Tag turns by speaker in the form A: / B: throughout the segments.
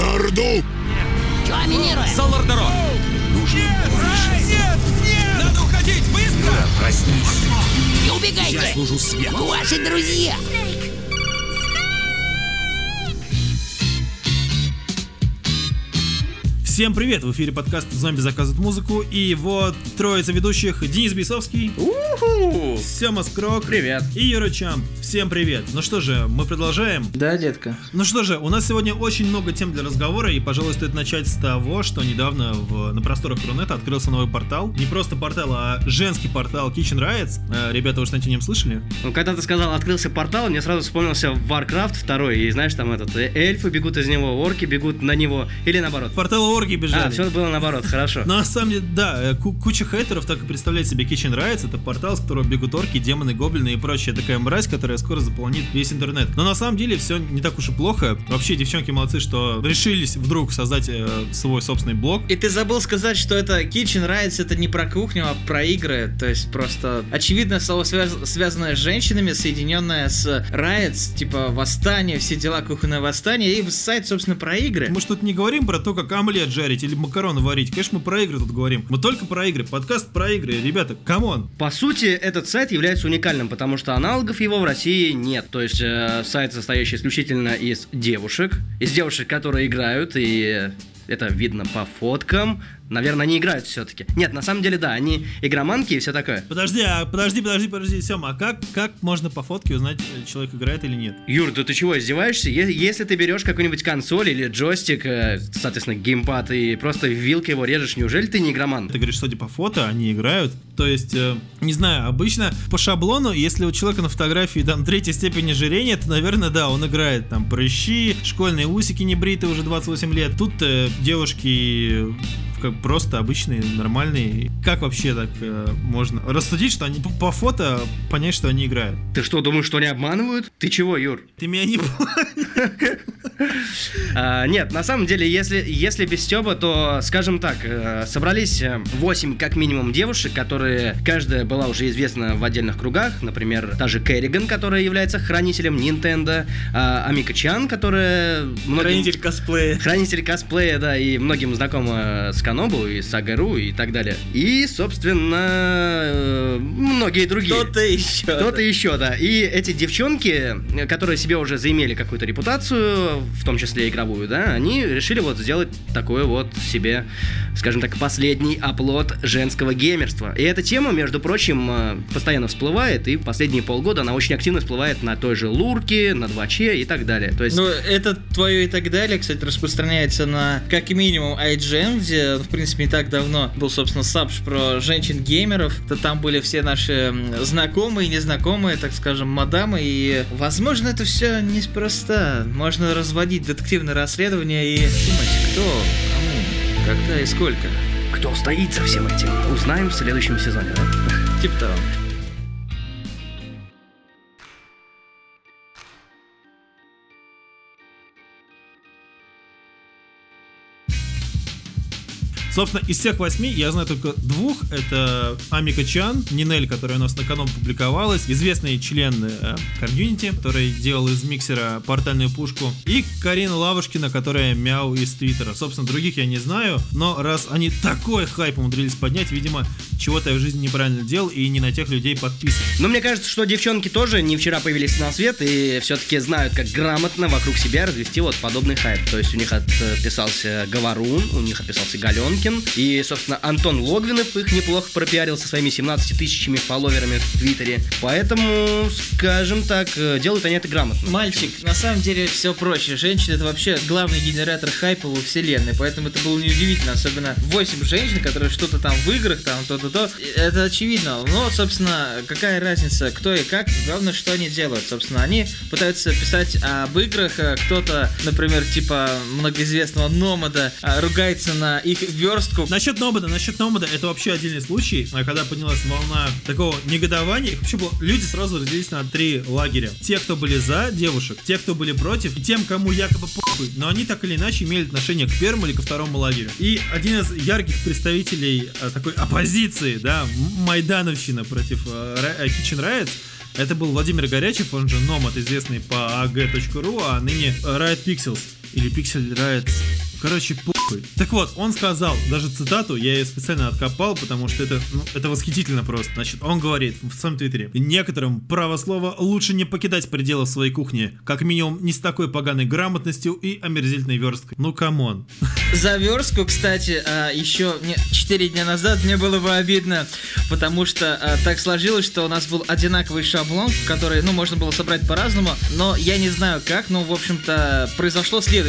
A: За Орду!
B: Чё минируем?
C: Салардеро!
A: Нужно
C: Нет! Нет! Надо уходить! Быстро!
A: Проснись.
B: Не
A: Я
B: убегайте!
A: служу свету.
B: Ваши друзья!
D: Всем привет! В эфире подкаст «Зомби заказывают музыку» и его троица ведущих Денис Бесовский, Сема Скрок
E: Привет.
D: и Юра Чамп. Всем привет! Ну что же, мы продолжаем.
E: Да, детка.
D: Ну что же, у нас сегодня очень много тем для разговора, и, пожалуй, стоит начать с того, что недавно в, на просторах Рунета открылся новый портал. Не просто портал, а женский портал Kitchen Riots. Э, ребята, вы что-нибудь о нем слышали?
E: Ну, когда ты сказал, открылся портал, мне сразу вспомнился Warcraft 2, и знаешь, там этот, э, эльфы бегут из него, орки бегут на него, или наоборот.
D: Портал орги бежали.
E: А, все было наоборот, хорошо.
D: Но на самом деле, да, э, ку- куча хейтеров так и представляет себе Kitchen Riots. Это портал, с которого бегут орки, демоны, гоблины и прочая такая мразь, которая скоро заполонит весь интернет. Но на самом деле все не так уж и плохо. Вообще, девчонки молодцы, что решились вдруг создать э, свой собственный блог.
F: И ты забыл сказать, что это Kitchen Riots это не про кухню, а про игры. То есть просто очевидно слово связ- связанное с женщинами, соединенное с Riots, типа восстание, все дела кухонное восстание, и сайт, собственно, про игры.
D: Мы тут не говорим про то, как омлет жарить или макароны варить. Конечно, мы про игры тут говорим. Мы только про игры. Подкаст про игры. Ребята, come on.
E: По сути, этот сайт является уникальным, потому что аналогов его в России нет. То есть э, сайт, состоящий исключительно из девушек, из девушек, которые играют, и это видно по фоткам. Наверное, они играют все-таки. Нет, на самом деле, да, они игроманки и все такое.
D: Подожди, а подожди, подожди, подожди, Сема, а как, как можно по фотке узнать, э, человек играет или нет?
E: Юр, да ты чего, издеваешься? Е- Если ты берешь какую-нибудь консоль или джойстик, э, соответственно, геймпад, и просто вилкой его режешь, неужели ты не игроман?
D: Ты говоришь, судя по фото, они играют. То есть, э, не знаю, обычно по шаблону, если у человека на фотографии там третья степень ожирения, то, наверное, да, он играет там прыщи, школьные усики не бритые уже 28 лет. Тут э, девушки как просто обычные, нормальные. Как вообще так э, можно рассудить, что они по- по фото понять, что они играют?
E: Ты что, думаешь, что они обманывают? Ты чего, Юр?
D: Ты меня не понял.
E: А, нет, на самом деле, если, если без Стеба, то, скажем так, э, собрались 8 как минимум девушек, которые каждая была уже известна в отдельных кругах. Например, та же Керриган, которая является хранителем Nintendo, а, Амика Чан, которая... многим-
F: Хранитель косплея.
E: Хранитель косплея, да, и многим знакома с Канобу и с Агару и так далее. И, собственно, э, многие другие.
F: Кто-то еще.
E: Кто-то еще, да. И эти девчонки, э, которые себе уже заимели какую-то репутацию, в том числе игровую, да, они решили вот сделать такой вот себе, скажем так, последний оплот женского геймерства. И эта тема, между прочим, э, постоянно всплывает, и последние полгода она очень активно всплывает на той же Лурке, на 2Ч и так далее. То есть...
F: Ну, это твое и так далее, кстати, распространяется на как минимум IGN, где, в принципе, не так давно был, собственно, сабж про женщин-геймеров. То там были все наши знакомые, незнакомые, так скажем, мадамы. И, возможно, это все неспроста. Можно разводить детективное расследование и думать, кто, кому, когда и сколько.
E: Кто стоит за всем этим? Узнаем в следующем сезоне, да?
F: Типа того.
D: Собственно, из всех восьми я знаю только двух. Это Амика Чан, Нинель, которая у нас на канал публиковалась, известный член э, комьюнити, который делал из миксера портальную пушку, и Карина Лавушкина, которая мяу из Твиттера. Собственно, других я не знаю, но раз они такой хайп умудрились поднять, видимо, чего-то я в жизни неправильно делал и не на тех людей подписан.
E: Но мне кажется, что девчонки тоже не вчера появились на свет и все-таки знают, как грамотно вокруг себя развести вот подобный хайп. То есть у них отписался Говорун, у них отписался Галенкин, и, собственно, Антон Логвинов их неплохо пропиарил со своими 17 тысячами фолловерами в Твиттере. Поэтому, скажем так, э, делают они это грамотно.
F: Мальчик, на самом деле все проще. Женщина это вообще главный генератор хайпа во вселенной. Поэтому это было неудивительно. Особенно 8 женщин, которые что-то там в играх, там то-то то. Это очевидно. Но, собственно, какая разница, кто и как. Главное, что они делают. Собственно, они пытаются писать об играх. А Кто-то, например, типа многоизвестного Номада, а, ругается на их верстку.
D: Насчет Номада, насчет Номада, это вообще отдельный случай, А когда поднялась волна такого негодования, вообще было, люди сразу разделились на три лагеря. Те, кто были за девушек, те, кто были против, и тем, кому якобы похуй, но они так или иначе имели отношение к первому или ко второму лагерю. И один из ярких представителей э, такой оппозиции, да, Майдановщина против э, Ра- э, Kitchen Riots, Это был Владимир Горячев, он же Номад, известный по ag.ru, а ныне Riot Pixels. Или Pixel Riot Короче, похуй. Так вот, он сказал, даже цитату, я ее специально откопал, потому что это, ну, это восхитительно просто. Значит, он говорит в своем твиттере, некоторым право слова лучше не покидать пределы своей кухни, как минимум не с такой поганой грамотностью и омерзительной версткой. Ну, come on.
F: За верстку, кстати, а, еще 4 дня назад мне было бы обидно, потому что а, так сложилось, что у нас был одинаковый шаблон, который, ну, можно было собрать по-разному, но я не знаю как, но, в общем-то, произошло следующее.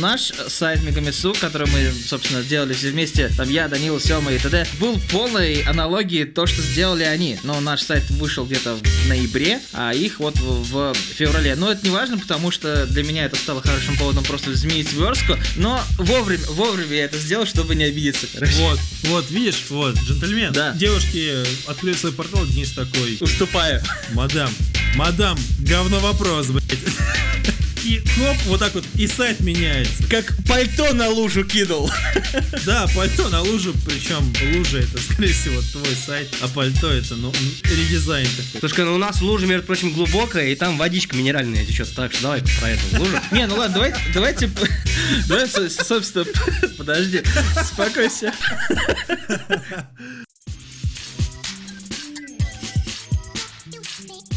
F: Наш сайт Мегамису, который мы, собственно, делали все вместе, там я, Данил, Сема и т.д., был полной аналогией то, что сделали они. Но наш сайт вышел где-то в ноябре, а их вот в, в феврале. Но это не важно, потому что для меня это стало хорошим поводом просто изменить верстку. Но вовремя, вовремя я это сделал, чтобы не обидеться, короче.
D: Вот, вот, видишь, вот, джентльмен.
F: Да.
D: Девушки открыли свой портал, Денис такой,
F: Уступаю.
D: мадам, мадам, говно вопрос, блядь. И хоп, вот так вот, и сайт меняется.
F: Как пальто на лужу кинул.
D: Да, пальто на лужу, причем лужа это, скорее всего, твой сайт, а пальто это, ну, редизайн такой.
E: Слушай, ну у нас лужа, между прочим, глубокая, и там водичка минеральная течет. Так что давай про эту лужу.
F: Не, ну ладно, давайте, давайте, давайте, собственно, подожди, успокойся.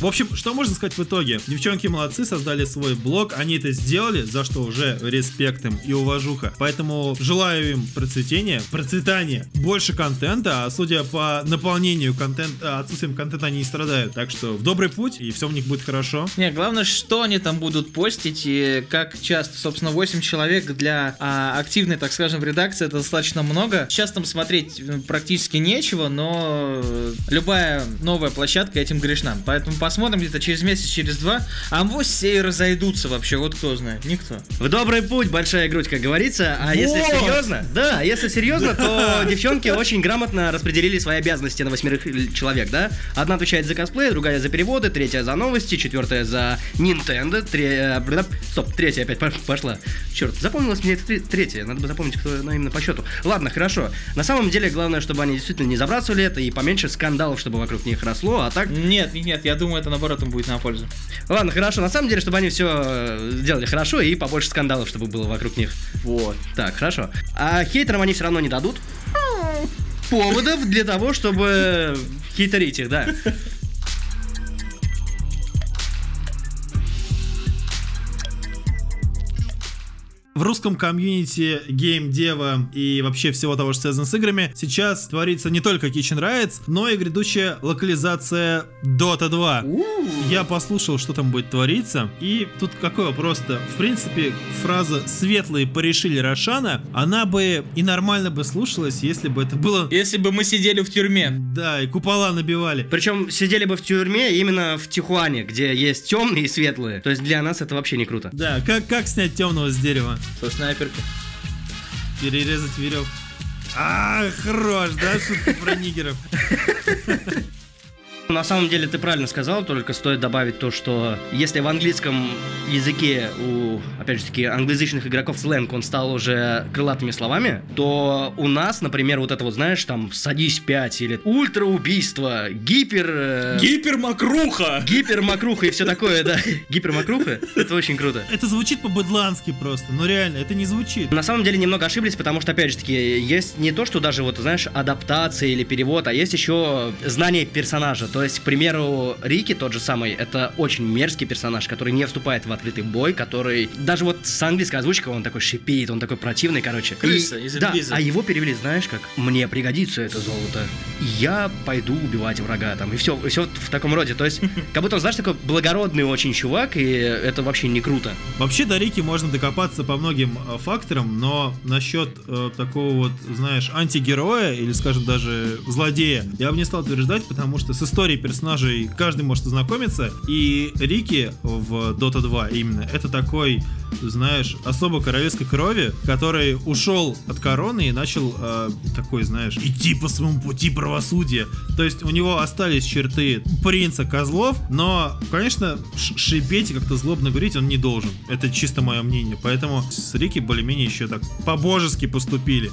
D: В общем, что можно сказать в итоге? Девчонки молодцы, создали свой блог, они это сделали, за что уже респект им и уважуха. Поэтому желаю им процветения, процветания, больше контента, а судя по наполнению контента, отсутствием контента они не страдают. Так что в добрый путь, и все у них будет хорошо.
F: Не, главное, что они там будут постить и как часто. Собственно, 8 человек для а, активной, так скажем, редакции это достаточно много. Сейчас там смотреть м, практически нечего, но э, любая новая площадка этим грешна. Поэтому посмотрим где-то через месяц, через два. А авось все и разойдутся вообще, вот кто знает, никто.
E: В добрый путь, большая грудь, как говорится. А если
F: Вот!
E: серьезно, да, если серьезно, то девчонки очень грамотно распределили свои обязанности на восьмерых человек, да? Одна отвечает за косплей, другая за переводы, третья за новости, четвертая за Nintendo, тре- э, стоп, третья опять пош- пошла. Черт, запомнилась мне тре- третья, надо бы запомнить, кто она именно по счету. Ладно, хорошо. На самом деле, главное, чтобы они действительно не забрасывали это и поменьше скандалов, чтобы вокруг них росло, а так
F: Нет, нет, нет, я думаю, это наоборот им будет на пользу.
E: Ладно, хорошо. На самом деле, чтобы они все делали хорошо и побольше скандалов, чтобы было вокруг них. Вот. Так, хорошо. А хейтерам они все равно не дадут поводов для того, чтобы хейтерить их, да.
D: В русском комьюнити гейм-дева и вообще всего того, что связано с играми, сейчас творится не только Kitchen Rights, но и грядущая локализация Dota 2. Я послушал, что там будет твориться, и тут какой вопрос-то? В принципе, фраза «светлые порешили Рошана», она бы и нормально бы слушалась, если бы это было...
F: Если бы мы сидели в тюрьме.
D: Да, и купола набивали.
E: Причем сидели бы в тюрьме именно в Тихуане, где есть темные и светлые. То есть для нас это вообще не круто.
D: Да, как, как снять темного с дерева?
F: Со снайперки.
D: Перерезать веревку. А, хорош, да, шутка про нигеров.
E: На самом деле ты правильно сказал, только стоит добавить то, что если в английском языке у, опять же таки, англоязычных игроков сленг, он стал уже крылатыми словами, то у нас, например, вот это вот, знаешь, там, садись 5 или ультраубийство, гипер... э,
F: Гипермакруха!
E: Гипермакруха и все такое, да. Гипермакруха, это очень круто.
D: Это звучит по-быдлански просто, но реально, это не звучит.
E: На самом деле немного ошиблись, потому что, опять же таки, есть не то, что даже вот, знаешь, адаптация или перевод, а есть еще знание персонажа. То есть, к примеру, Рики, тот же самый, это очень мерзкий персонаж, который не вступает в открытый бой, который... Даже вот с английской озвучкой он такой шипит, он такой противный, короче.
F: Крыса
E: И-
F: из
E: Да, а его перевели, знаешь как? Мне пригодится это золото. Я пойду убивать врага там. И все, все в таком роде. То есть, как будто он, знаешь, такой благородный очень чувак, и это вообще не круто.
D: Вообще до Рики можно докопаться по многим э, факторам, но насчет э, такого вот, знаешь, антигероя или, скажем, даже злодея, я бы не стал утверждать, потому что с историей персонажей каждый может ознакомиться, и Рики в Dota 2 именно, это такой, знаешь, особо королевской крови, который ушел от короны и начал э, такой, знаешь, идти по своему пути правосудия. То есть у него остались черты принца козлов, но, конечно, шипеть и как-то злобно говорить он не должен. Это чисто мое мнение. Поэтому с Рики более-менее еще так по-божески поступили.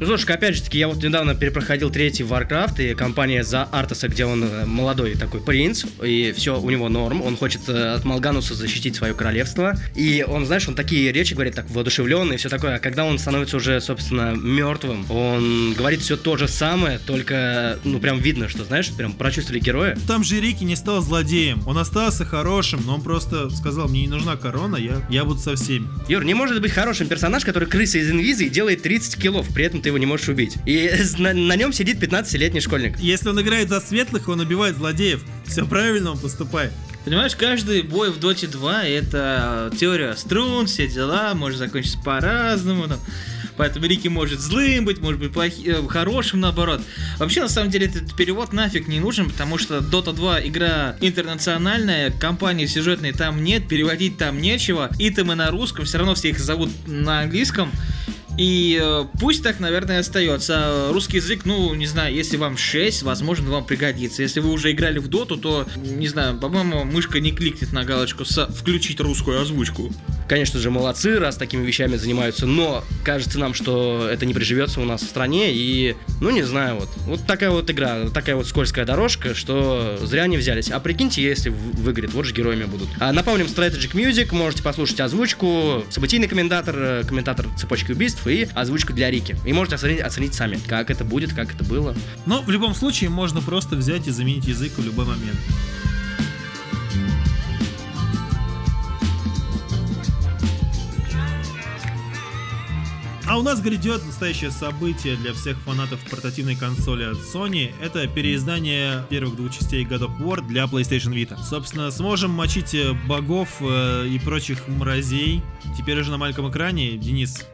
E: Ну, слушай, опять же таки, я вот недавно перепроходил третий Warcraft, и компания за Артаса, где он э, молодой такой принц, и все у него норм, он хочет э, от Малгануса защитить свое королевство, и он, знаешь, он такие речи говорит, так воодушевленные, все такое, а когда он становится уже, собственно, мертвым, он говорит все то же самое, только, ну, прям видно, что, знаешь, прям прочувствовали героя.
D: Там же Рики не стал злодеем. Он остался хорошим, но он просто сказал, мне не нужна корона, я, я буду со всеми.
E: Юр, не может быть хорошим персонаж, который крыса из инвизии делает 30 киллов, при этом ты его не можешь убить. И на, на нем сидит 15-летний школьник.
D: Если он играет за светлых, он убивает злодеев. Все правильно он поступает.
F: Понимаешь, каждый бой в Доте 2 это теория струн, все дела, может закончиться по-разному. Там. Поэтому Рики может злым быть, может быть плохи, э, хорошим наоборот. Вообще, на самом деле, этот перевод нафиг не нужен, потому что Dota 2 игра интернациональная, компании сюжетной там нет, переводить там нечего. Итемы на русском, все равно все их зовут на английском. И э, пусть так, наверное, остается. Русский язык, ну, не знаю, если вам 6, возможно, вам пригодится. Если вы уже играли в доту, то, не знаю, по-моему, мышка не кликнет на галочку со «включить русскую озвучку».
E: Конечно же, молодцы, раз такими вещами занимаются, но кажется нам, что это не приживется у нас в стране, и, ну, не знаю, вот, вот такая вот игра, такая вот скользкая дорожка, что зря не взялись. А прикиньте, если выиграет, вот же героями будут. А напомним, Strategic Music, можете послушать озвучку, событийный комментатор, э, комментатор цепочки убийств и озвучку для Рики. И можете оценить, оценить сами, как это будет, как это было.
D: Но в любом случае можно просто взять и заменить язык в любой момент. А у нас грядет настоящее событие для всех фанатов портативной консоли от Sony. Это переиздание первых двух частей God of War для PlayStation Vita. Собственно, сможем мочить э, богов э, и прочих мразей. Теперь уже на маленьком экране. Денис,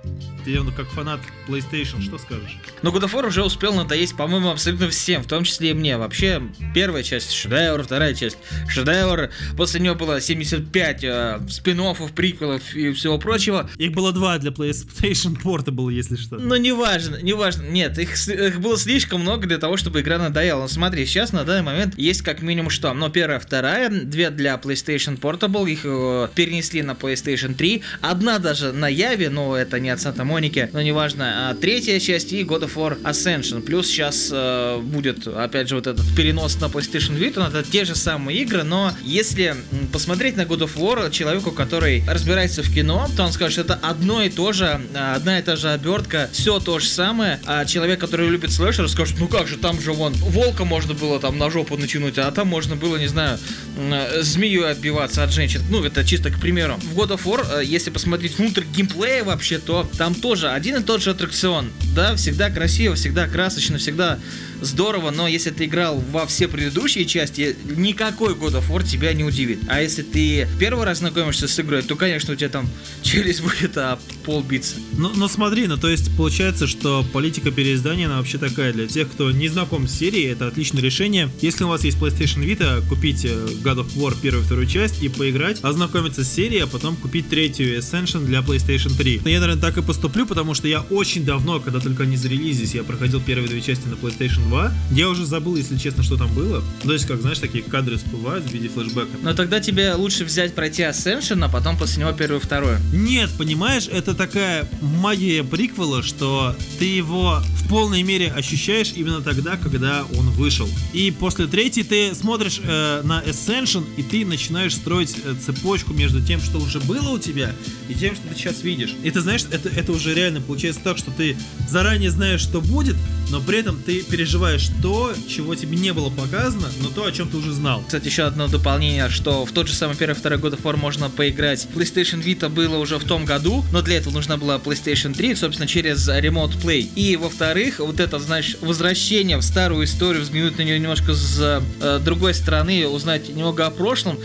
D: ты ну, как фанат PlayStation, что скажешь?
F: Но God of War уже успел надоесть, по-моему, абсолютно всем, в том числе и мне. Вообще, первая часть шедевр, вторая часть шедевр. После нее было 75 э, спин приквелов и всего прочего.
D: Их было два для PlayStation Portable, если что.
F: Но неважно, неважно. Нет, их, их было слишком много для того, чтобы игра надоела. Но смотри, сейчас на данный момент есть как минимум что? Ну, первая, вторая, две для PlayStation Portable, их э, перенесли на PlayStation 3. Одна даже на Яве, но это не от Санта Моники, но неважно. А третья часть и God of War Ascension. Плюс сейчас э, будет, опять же, вот этот перенос на PlayStation Vita. Это те же самые игры, но если посмотреть на God of War человеку, который разбирается в кино, то он скажет, что это одно и то же, а, одна и та же обертка, все то же самое. А человек, который любит слэшер, скажет, ну как же, там же вон волка можно было там на жопу натянуть, а там можно было, не знаю, э, змею отбиваться от женщин. Ну, это чисто к примеру. В God of War, э, если посмотреть внутрь геймплея вообще, то там тоже один и тот же аттракцион. Да, всегда красиво, всегда красочно, всегда здорово, но если ты играл во все предыдущие части, никакой God of War тебя не удивит. А если ты первый раз знакомишься с игрой, то, конечно, у тебя там челюсть будет а пол биться.
D: Ну, ну смотри, ну то есть получается, что политика переиздания, она вообще такая для тех, кто не знаком с серией, это отличное решение. Если у вас есть PlayStation Vita, купить э, God of War первую и вторую часть и поиграть, ознакомиться с серией, а потом купить третью Ascension для PlayStation 3. Но я, наверное, так и поступлю, потому что я очень давно, когда только они зарелизились, я проходил первые две части на PlayStation 2. Я уже забыл, если честно, что там было. То есть, как, знаешь, такие кадры всплывают в виде флешбека.
F: Но тогда тебе лучше взять пройти Ascension, а потом после него первую и вторую.
D: Нет, понимаешь, это такая магия приквела, что ты его в полной мере ощущаешь именно тогда, когда он вышел. И после третьей ты смотришь э, на Ascension, и ты начинаешь строить э, цепочку между тем, что уже было у тебя, и тем, что ты сейчас видишь. И ты знаешь, это, это уже реально получается так, что ты заранее знаешь, что будет, но при этом ты переживаешь то, чего тебе не было показано, но то, о чем ты уже знал.
F: Кстати, еще одно дополнение, что в тот же самый первый второй God of War можно поиграть. PlayStation Vita было уже в том году, но для этого нужна была PlayStation 3, собственно, через Remote Play. И, во-вторых, вот это, знаешь, возвращение в старую историю, взглянуть на нее немножко с э, другой стороны, узнать немного о прошлом,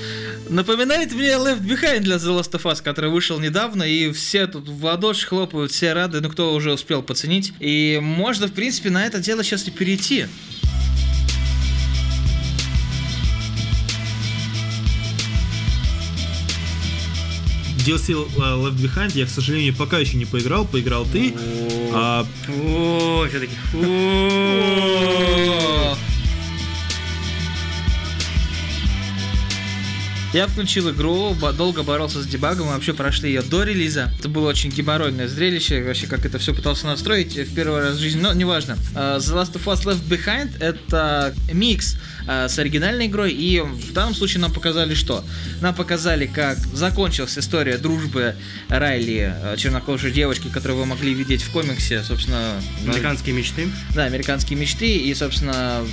F: напоминает мне Left Behind для The Last of Us, который вышел недавно, и все тут в ладоши хлопают, все рады, ну кто уже успел поценить. И можно, в принципе, на это дело сейчас и перейти.
D: DLC э, Left Behind я, к сожалению, пока еще не поиграл, поиграл ты. А,
E: О, все-таки.
F: Я включил игру, долго боролся с дебагом, мы вообще прошли ее до релиза. Это было очень геморройное зрелище, вообще как это все пытался настроить в первый раз в жизни, но неважно. А, The Last of Us Left Behind это микс а, с оригинальной игрой, и в данном случае нам показали что? Нам показали, как закончилась история дружбы Райли, э, чернокожей девочки, которую вы могли видеть в комиксе, собственно,
E: Американские мечты.
F: да, американские мечты, и, собственно,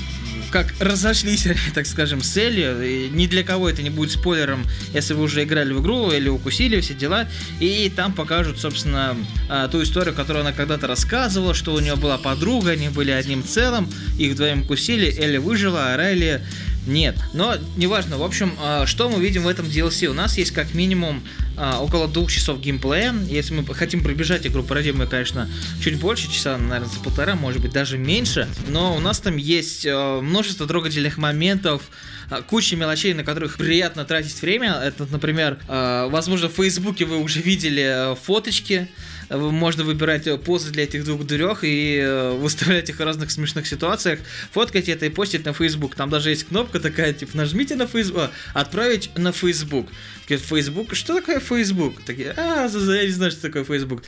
F: как разошлись, так скажем, с целью. И ни для кого это не будет спойлером, если вы уже играли в игру или укусили все дела. И там покажут, собственно, а, ту историю, которую она когда-то рассказывала, что у нее была подруга, они были одним целым, их вдвоем кусили, Элли выжила, а Райли нет. Но неважно, в общем, а, что мы видим в этом DLC? У нас есть как минимум а, около двух часов геймплея. Если мы хотим пробежать игру, пройдем мы, конечно, чуть больше, часа, наверное, за полтора, может быть, даже меньше. Но у нас там есть э, множество трогательных моментов, а, куча мелочей, на которых приятно тратить время. Это, например, возможно, в Фейсбуке вы уже видели фоточки, можно выбирать э, позы для этих двух дурех и э, выставлять их в разных смешных ситуациях, фоткать это и постить на Facebook. Там даже есть кнопка такая, типа, нажмите на Facebook, отправить на Facebook. Facebook? Что такое Facebook? Такие, а, я не знаю, что такое Facebook.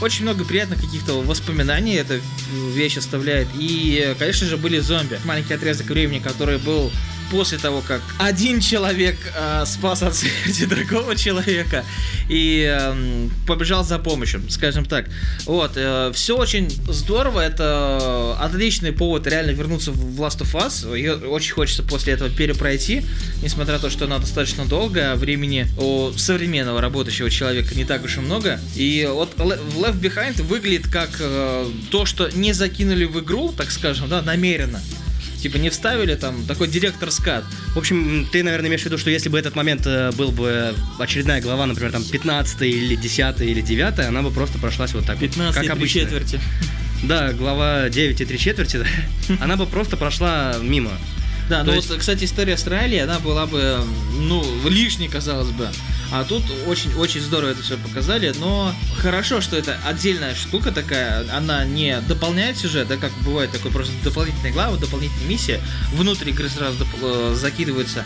F: Очень много приятных каких-то воспоминаний эта вещь оставляет. И, конечно же, были зомби. Маленький отрезок времени, который был после того, как один человек э, спас от смерти другого человека и э, побежал за помощью, скажем так. Вот, э, все очень здорово, это отличный повод реально вернуться в Last of Us. Ее очень хочется после этого перепройти, несмотря на то, что она достаточно долго, а времени у современного работающего человека не так уж и много. И вот Le- Left Behind выглядит как э, то, что не закинули в игру, так скажем, да, намеренно. Типа не вставили там такой директор скат.
E: В общем, ты, наверное, имеешь в виду, что если бы этот момент э, был бы очередная глава, например, там 15 или 10 или 9, она бы просто прошлась вот так вот,
D: 15
E: как
D: и три
E: обычно.
D: четверти.
E: Да, глава 9 и 3 четверти, да, она бы просто прошла мимо.
F: Да,
E: То
F: ну
E: есть-
F: вот, кстати, история с Райли, она была бы, ну, лишней, казалось бы. А тут очень-очень здорово это все показали, но хорошо, что это отдельная штука такая, она не дополняет сюжет, да, как бывает такой просто дополнительная глава, дополнительная миссия, внутрь игры сразу доп- э, закидывается,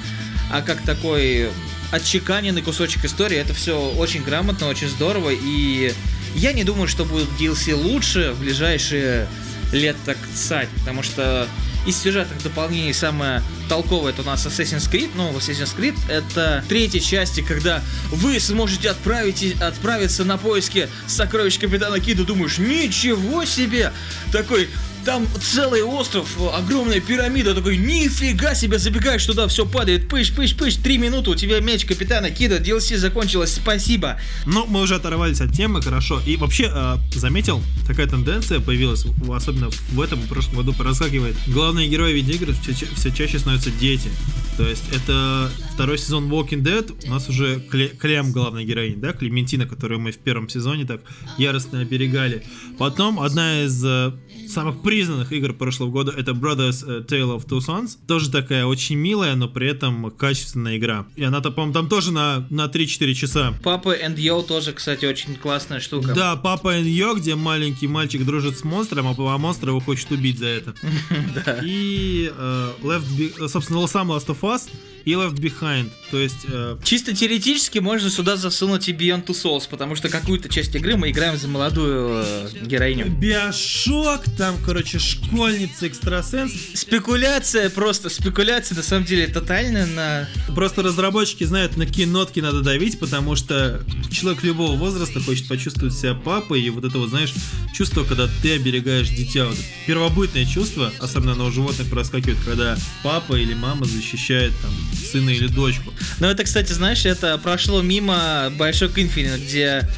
F: а как такой отчеканенный кусочек истории, это все очень грамотно, очень здорово, и я не думаю, что будет DLC лучше в ближайшие лет так цать, потому что из сюжетных дополнений самое толковое это у нас Assassin's Creed, ну, Assassin's Creed это третья части, когда вы сможете отправить, отправиться на поиски сокровищ Капитана Кида, думаешь, ничего себе, такой там целый остров, огромная пирамида, такой, нифига себе, забегаешь туда, все падает, пыш, пыш, пыш, три минуты, у тебя меч Капитана Кида, DLC закончилось, спасибо.
D: Ну, мы уже оторвались от темы, хорошо. И вообще, э, заметил, такая тенденция появилась, в- особенно в этом и прошлом году проскакивает. Главные герои видеоигр все, все чаще становятся дети. То есть это второй сезон Walking Dead, у нас уже Кле- Клем главная героиня, да, Клементина, которую мы в первом сезоне так яростно оберегали. Потом одна из э, самых признанных игр прошлого года это Brothers э, Tale of Two Sons. Тоже такая очень милая, но при этом качественная игра. И она, по-моему, там тоже на, на 3-4 часа.
F: Папа and Yo тоже, кстати, очень классная штука.
D: Да, Папа and Йо, где маленький мальчик дружит с монстром, а а монстр его хочет убить за это. И э, собственно, сам Last of fãs. И Left Behind. То есть э,
F: Чисто теоретически можно сюда засунуть и Beyond Two Souls, потому что какую-то часть игры мы играем за молодую э, героиню.
D: Биошок, там, короче, школьница, экстрасенс.
F: Спекуляция просто, спекуляция на самом деле тотальная на...
D: Просто разработчики знают, на какие нотки надо давить, потому что человек любого возраста хочет почувствовать себя папой, и вот это вот, знаешь, чувство, когда ты оберегаешь дитя, вот первобытное чувство, особенно оно у животных проскакивает, когда папа или мама защищает там сына или дочку.
F: Но это, кстати, знаешь, это прошло мимо Большой Infinite, где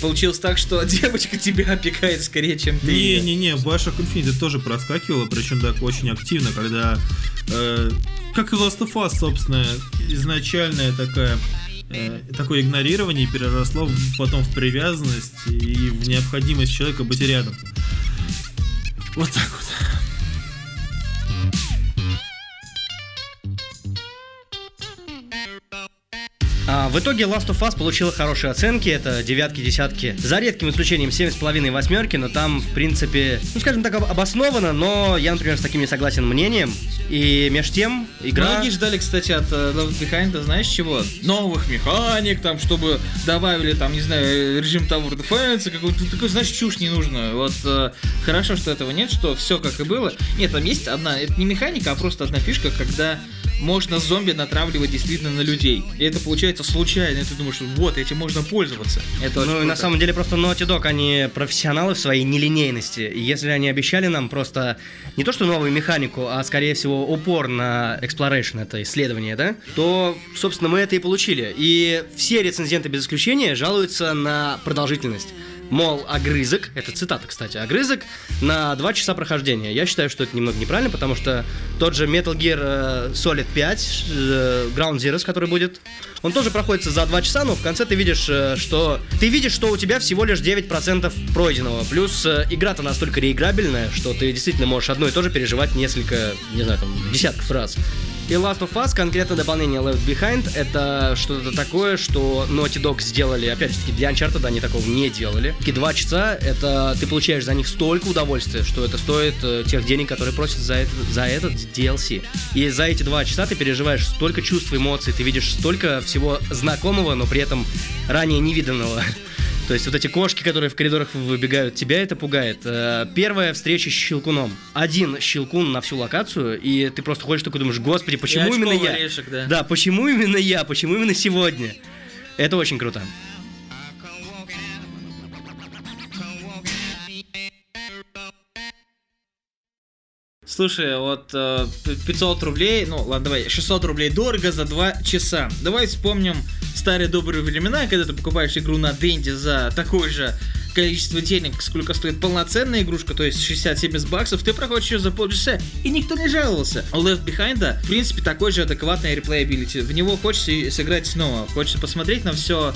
F: получилось так, что девочка тебя опекает скорее, чем ты.
D: Не-не-не, Bioshock Infinite тоже проскакивало, причем так очень активно, когда, э, как и Last of Us, собственно, изначальная такая э, такое игнорирование переросло в- потом в привязанность и в необходимость человека быть рядом. Вот так вот.
E: А, в итоге Last of Us получила хорошие оценки, это девятки, десятки. За редким исключением 7,5 и восьмерки, но там, в принципе, ну скажем так, об- обоснованно, но я, например, с таким не согласен мнением. И меж тем, игра...
F: Многие ждали, кстати, от э, Left Behind, знаешь чего? Новых механик, там, чтобы добавили, там, не знаю, режим Tower Defense, какой-то такой, знаешь, чушь не нужно. Вот э, хорошо, что этого нет, что все как и было. Нет, там есть одна, это не механика, а просто одна фишка, когда можно зомби натравливать действительно на людей. И это получается случайно, и ты думаешь, вот, этим можно пользоваться. Это
E: Ну и на
F: круто.
E: самом деле просто Naughty Dog, они профессионалы в своей нелинейности. И если они обещали нам просто не то что новую механику, а скорее всего упор на exploration, это исследование, да, то, собственно, мы это и получили. И все рецензенты без исключения жалуются на продолжительность. Мол, огрызок, это цитата, кстати, огрызок на 2 часа прохождения. Я считаю, что это немного неправильно, потому что тот же Metal Gear э, Solid 5, э, Ground Zeroes, который будет, он тоже проходится за 2 часа, но в конце ты видишь, э, что ты видишь, что у тебя всего лишь 9% пройденного. Плюс игра-то настолько реиграбельная, что ты действительно можешь одно и то же переживать несколько, не знаю, там, десятков раз. И Last of Us, конкретно дополнение Left Behind, это что-то такое, что Naughty Dog сделали, опять же таки, для Uncharted они такого не делали. Такие два часа, это ты получаешь за них столько удовольствия, что это стоит э, тех денег, которые просят за, это, за этот DLC. И за эти два часа ты переживаешь столько чувств, эмоций, ты видишь столько всего знакомого, но при этом ранее невиданного. То есть вот эти кошки, которые в коридорах выбегают, тебя это пугает. Э, Первая встреча с щелкуном. Один щелкун на всю локацию, и ты просто ходишь такой думаешь, господи, почему именно я?
F: орешек, да.
E: Да, почему именно я? Почему именно сегодня? Это очень круто.
F: Слушай, вот э, 500 рублей, ну ладно, давай, 600 рублей дорого за 2 часа. Давай вспомним старые добрые времена, когда ты покупаешь игру на Денде за такое же количество денег, сколько стоит полноценная игрушка, то есть 60-70 баксов, ты проходишь ее за полчаса, и никто не жаловался. Left Behind, в принципе, такой же адекватный реплеябилити. В него хочется сыграть снова, хочется посмотреть на все,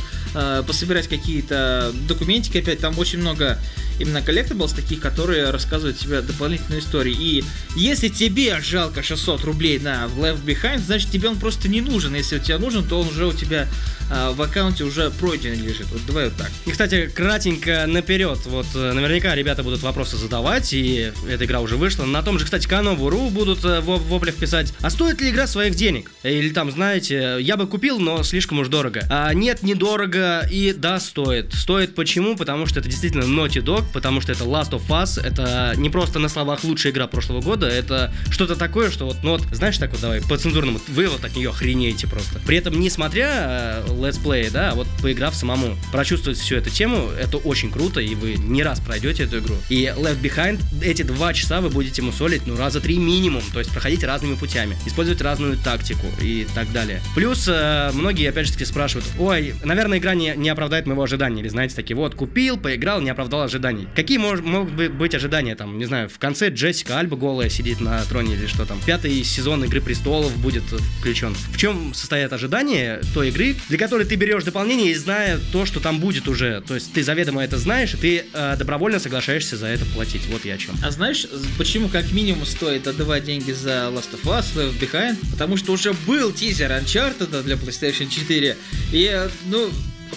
F: пособирать какие-то документики опять, там очень много именно collectables таких, которые рассказывают тебе дополнительную историю. И если тебе жалко 600 рублей на Left Behind, значит тебе он просто не нужен. Если у тебя нужен, то он уже у тебя а, в аккаунте уже пройден лежит. Вот давай вот так.
E: И, кстати, кратенько наперед. Вот э, наверняка ребята будут вопросы задавать, и эта игра уже вышла. На том же, кстати, Канобу.ру будут э, в воплях писать, а стоит ли игра своих денег? Или там, знаете, я бы купил, но слишком уж дорого. А нет, недорого, и да, стоит. Стоит почему? Потому что это действительно Naughty Dog, потому что это Last of Us, это не просто на словах лучшая игра прошлого года, это что-то такое, что вот, ну вот, знаешь, так вот давай, по цензурному, вы вот от нее охренеете просто. При этом, не смотря э, летсплей, да, а вот поиграв самому, прочувствовать всю эту тему, это очень круто, и вы не раз пройдете эту игру. И Left Behind, эти два часа вы будете мусолить, ну, раза три минимум, то есть проходить разными путями, использовать разную тактику и так далее. Плюс, э, многие, опять же таки, спрашивают, ой, наверное, игра не, не оправдает моего ожидания, или, знаете, такие, вот, купил, поиграл, не оправдал ожиданий. Какие мож- могут бы- быть ожидания, там, не знаю, в конце Джессика Альба голая сидит на троне или что там, пятый сезон Игры Престолов будет включен. В чем состоят ожидания той игры, для которой ты берешь дополнение и зная то, что там будет уже, то есть ты заведомо это знаешь, и ты э, добровольно соглашаешься за это платить, вот я о чем.
F: А знаешь, почему как минимум стоит отдавать деньги за Last of Us, Left Behind? Потому что уже был тизер Uncharted для PlayStation 4. И, э, ну,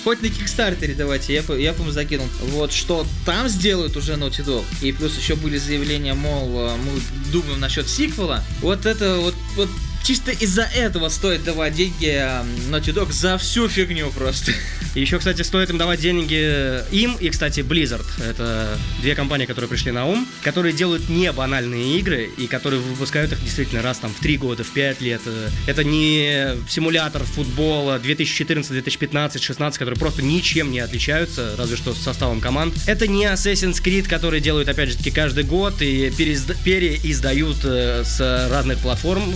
F: хоть на Кикстартере давайте, я, я по закинул. Вот что там сделают уже Naughty Dog. И плюс еще были заявления, мол, э, мы думаем насчет сиквела. Вот это вот, вот чисто из-за этого стоит давать деньги э, Naughty Dog за всю фигню просто.
E: Еще, кстати, стоит им давать деньги им и, кстати, Blizzard. Это две компании, которые пришли на ум, которые делают не банальные игры и которые выпускают их действительно раз там в 3 года, в 5 лет. Э, Это не симулятор футбола 2014, 2015, 16, которые просто ничем не отличаются, разве что составом команд. Это не Assassin's Creed, которые делают, опять же таки, каждый год и переизда- переиздают э, с разных платформ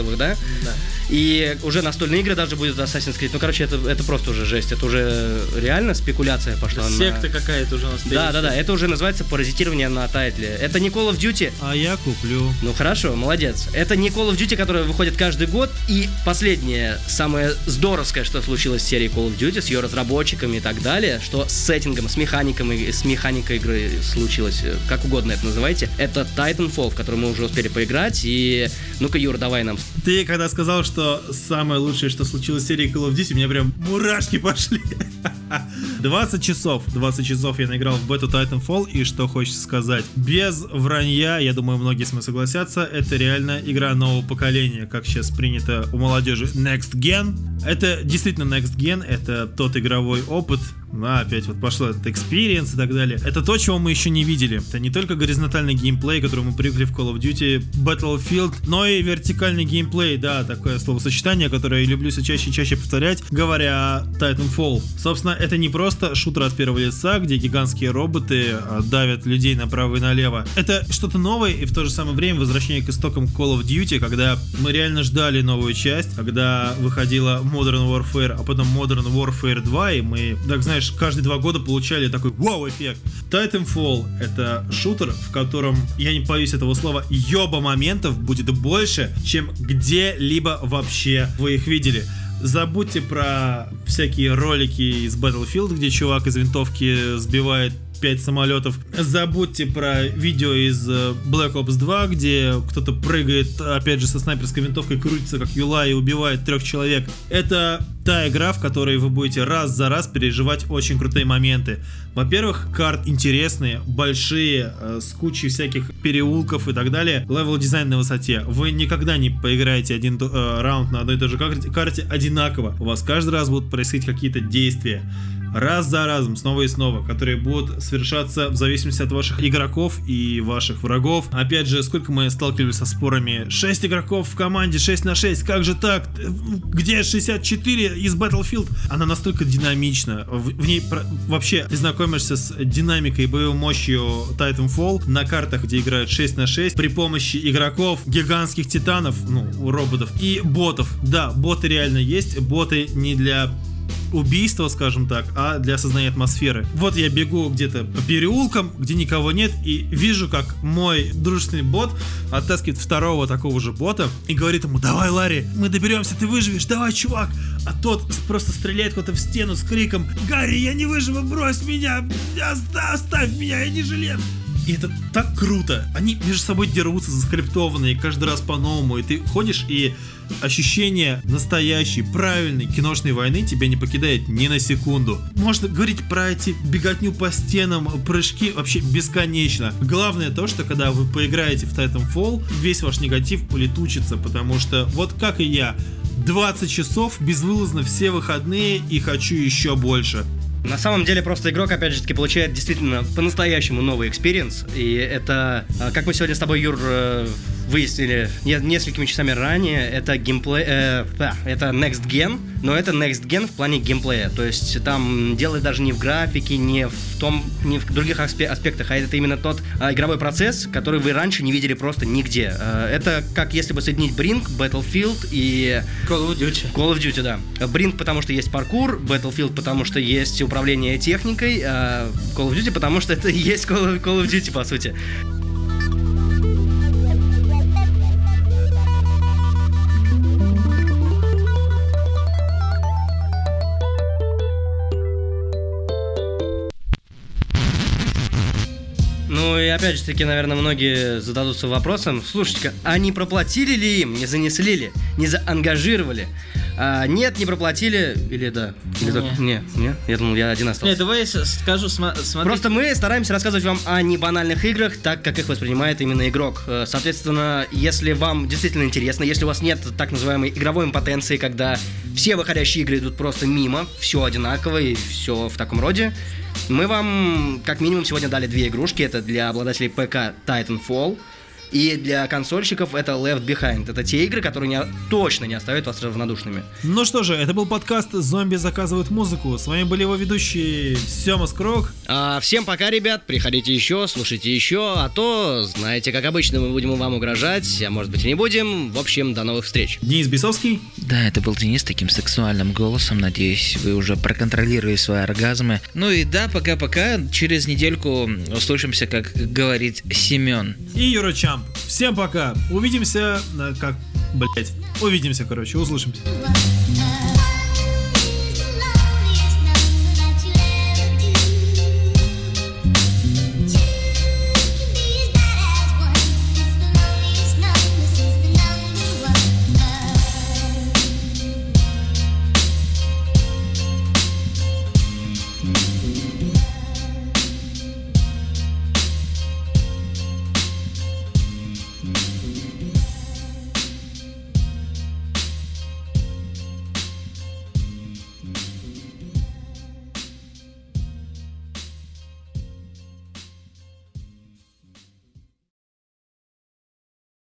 E: handheldовых, да?
F: Да.
E: И уже настольные игры даже будет Assassin's Creed. Ну, короче, это, это просто уже жесть. Это уже реально спекуляция пошла на...
F: Секта какая-то уже настоящая.
E: Да, да, да. Это уже называется паразитирование на тайтле. Это не Call of Duty.
D: А я куплю.
E: Ну хорошо, молодец. Это не Call of Duty, которая выходит каждый год. И последнее, самое здоровское, что случилось с серией Call of Duty, с ее разработчиками и так далее, что с сеттингом, с механиками, с механикой игры случилось, э, как угодно это называйте, это Titanfall, в который мы уже успели поиграть. И ну-ка, Юр, давай нам
D: Ты когда сказал, что самое лучшее, что случилось в серии Call of Duty, у меня прям мурашки пошли. 20 часов, 20 часов я наиграл в бету Titanfall, и что хочется сказать, без вранья, я думаю, многие с мной согласятся, это реально игра нового поколения, как сейчас принято у молодежи Next Gen. Это действительно Next Gen, это тот игровой опыт, а, опять вот пошло этот experience и так далее. Это то, чего мы еще не видели. Это не только горизонтальный геймплей, который мы привыкли в Call of Duty Battlefield, но и вертикальный геймплей, да, такое словосочетание, которое я люблю все чаще и чаще повторять, говоря о Titanfall. Собственно, это не просто шутер от первого лица, где гигантские роботы а, давят людей направо и налево. Это что-то новое и в то же самое время возвращение к истокам Call of Duty, когда мы реально ждали новую часть, когда выходила Modern Warfare, а потом Modern Warfare 2, и мы, так знаешь, каждые два года получали такой вау-эффект. Titanfall — это шутер, в котором, я не боюсь этого слова, ёба моментов будет больше, чем где-либо вообще вы их видели. Забудьте про всякие ролики из Battlefield, где чувак из винтовки сбивает 5 самолетов. Забудьте про видео из э, Black Ops 2, где кто-то прыгает, опять же, со снайперской винтовкой, крутится как юла и убивает трех человек. Это та игра, в которой вы будете раз за раз переживать очень крутые моменты. Во-первых, карт интересные, большие, э, с кучей всяких переулков и так далее. Левел дизайн на высоте. Вы никогда не поиграете один э, раунд на одной и той же карте, карте одинаково. У вас каждый раз будут происходить какие-то действия раз за разом, снова и снова, которые будут совершаться в зависимости от ваших игроков и ваших врагов. Опять же, сколько мы сталкивались со спорами, 6 игроков в команде, 6 на 6, как же так? Где 64 из Battlefield? Она настолько динамична, в, в ней про, вообще ты знакомишься с динамикой и боевой мощью Titanfall на картах, где играют 6 на 6 при помощи игроков, гигантских титанов, ну, роботов и ботов. Да, боты реально есть, боты не для убийства, скажем так, а для создания атмосферы. Вот я бегу где-то по переулкам, где никого нет, и вижу, как мой дружественный бот оттаскивает второго такого же бота и говорит ему, давай, Ларри, мы доберемся, ты выживешь, давай, чувак. А тот просто стреляет куда-то в стену с криком, Гарри, я не выживу, брось меня, оставь меня, я не жилец. И это так круто. Они между собой дерутся заскриптованные каждый раз по-новому. И ты ходишь, и ощущение настоящей, правильной киношной войны тебя не покидает ни на секунду. Можно говорить про эти беготню по стенам, прыжки вообще бесконечно. Главное то, что когда вы поиграете в Titanfall, весь ваш негатив улетучится, потому что вот как и я, 20 часов безвылазно все выходные и хочу еще больше.
E: На самом деле просто игрок, опять же таки, получает действительно по-настоящему новый experience. И это, а, как мы сегодня с тобой, Юр, э, выяснили несколькими часами ранее, это геймплей, э, да, это Next Gen, но это Next Gen в плане геймплея. То есть там дело даже не в графике, не в том, не в других аспектах, а это именно тот а, игровой процесс, который вы раньше не видели просто нигде. А, это как если бы соединить Brink, Battlefield и
F: Call of Duty.
E: Call of Duty, да. Brink, потому что есть паркур, Battlefield, потому что есть управление техникой, а Call of Duty, потому что это и есть Call of Duty, по сути. Опять же таки, наверное, многие зададутся вопросом, слушайте-ка, а не проплатили ли им, не занесли ли, не заангажировали? А, нет, не проплатили, или да? Или не. Так, не, не, я думал, я один остался.
F: Нет, давай я скажу, см- смотри.
E: Просто мы стараемся рассказывать вам о небанальных играх, так как их воспринимает именно игрок. Э, соответственно, если вам действительно интересно, если у вас нет так называемой игровой импотенции, когда все выходящие игры идут просто мимо, все одинаково и все в таком роде, мы вам, как минимум, сегодня дали две игрушки. Это для обладателей ПК Titanfall и для консольщиков это Left Behind. Это те игры, которые не, точно не оставят вас равнодушными.
D: Ну что же, это был подкаст «Зомби заказывают музыку». С вами были его ведущие Сема Скрок.
E: А, всем пока, ребят. Приходите еще, слушайте еще. А то, знаете, как обычно, мы будем вам угрожать, а может быть и не будем. В общем, до новых встреч.
D: Денис Бесовский.
B: Да, это был Денис таким сексуальным голосом. Надеюсь, вы уже проконтролировали свои оргазмы. Ну и да, пока-пока. Через недельку услышимся, как говорит Семен.
D: И Юра Чам. Всем пока. Увидимся, как, блять, увидимся, короче, услышимся.